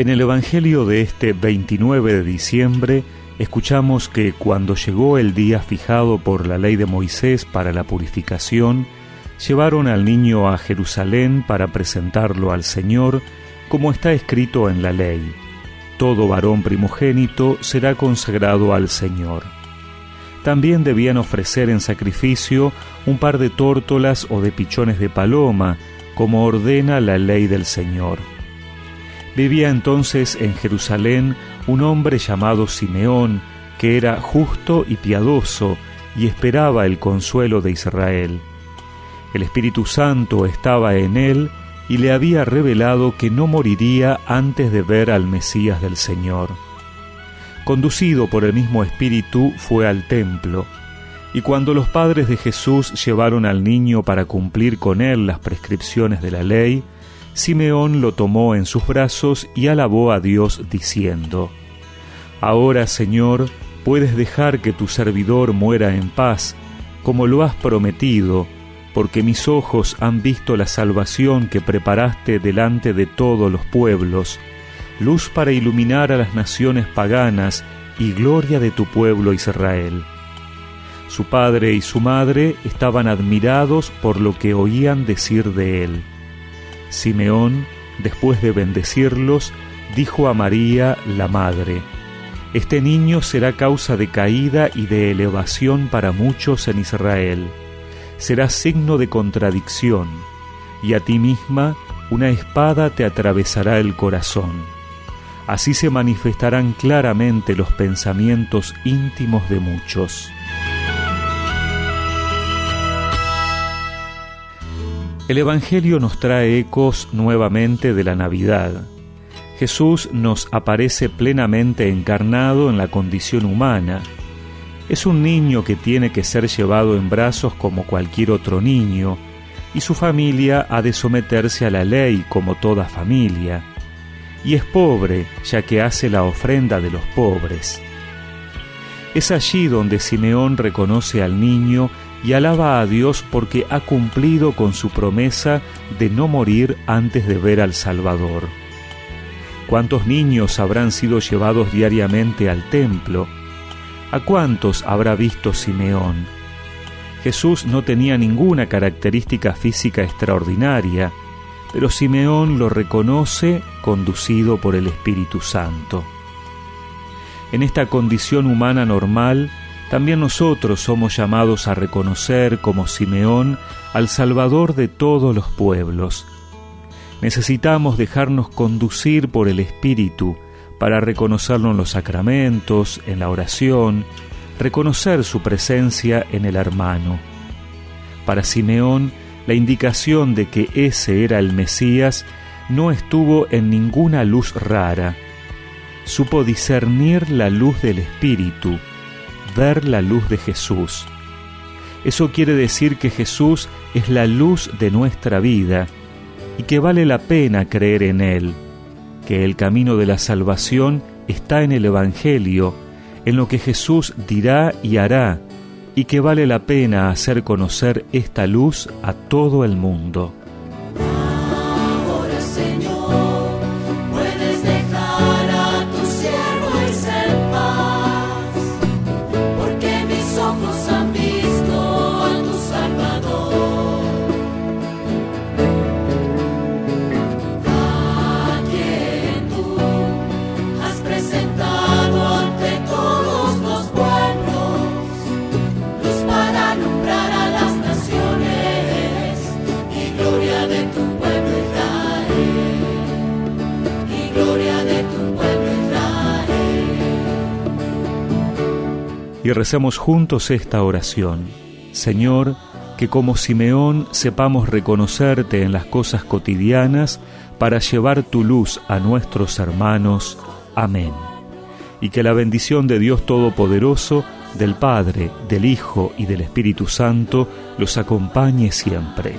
En el Evangelio de este 29 de diciembre escuchamos que cuando llegó el día fijado por la ley de Moisés para la purificación, llevaron al niño a Jerusalén para presentarlo al Señor, como está escrito en la ley. Todo varón primogénito será consagrado al Señor. También debían ofrecer en sacrificio un par de tórtolas o de pichones de paloma, como ordena la ley del Señor. Vivía entonces en Jerusalén un hombre llamado Simeón, que era justo y piadoso, y esperaba el consuelo de Israel. El Espíritu Santo estaba en él y le había revelado que no moriría antes de ver al Mesías del Señor. Conducido por el mismo Espíritu fue al templo, y cuando los padres de Jesús llevaron al niño para cumplir con él las prescripciones de la ley, Simeón lo tomó en sus brazos y alabó a Dios diciendo, Ahora, Señor, puedes dejar que tu servidor muera en paz, como lo has prometido, porque mis ojos han visto la salvación que preparaste delante de todos los pueblos, luz para iluminar a las naciones paganas y gloria de tu pueblo Israel. Su padre y su madre estaban admirados por lo que oían decir de él. Simeón, después de bendecirlos, dijo a María, la madre, Este niño será causa de caída y de elevación para muchos en Israel. Será signo de contradicción, y a ti misma una espada te atravesará el corazón. Así se manifestarán claramente los pensamientos íntimos de muchos. El Evangelio nos trae ecos nuevamente de la Navidad. Jesús nos aparece plenamente encarnado en la condición humana. Es un niño que tiene que ser llevado en brazos como cualquier otro niño, y su familia ha de someterse a la ley como toda familia. Y es pobre, ya que hace la ofrenda de los pobres. Es allí donde Simeón reconoce al niño y alaba a Dios porque ha cumplido con su promesa de no morir antes de ver al Salvador. ¿Cuántos niños habrán sido llevados diariamente al templo? ¿A cuántos habrá visto Simeón? Jesús no tenía ninguna característica física extraordinaria, pero Simeón lo reconoce conducido por el Espíritu Santo. En esta condición humana normal, también nosotros somos llamados a reconocer como Simeón al Salvador de todos los pueblos. Necesitamos dejarnos conducir por el Espíritu para reconocerlo en los sacramentos, en la oración, reconocer su presencia en el hermano. Para Simeón, la indicación de que ese era el Mesías no estuvo en ninguna luz rara. Supo discernir la luz del Espíritu, ver la luz de Jesús. Eso quiere decir que Jesús es la luz de nuestra vida y que vale la pena creer en Él, que el camino de la salvación está en el Evangelio, en lo que Jesús dirá y hará, y que vale la pena hacer conocer esta luz a todo el mundo. Y recemos juntos esta oración. Señor, que como Simeón sepamos reconocerte en las cosas cotidianas para llevar tu luz a nuestros hermanos. Amén. Y que la bendición de Dios Todopoderoso, del Padre, del Hijo y del Espíritu Santo los acompañe siempre.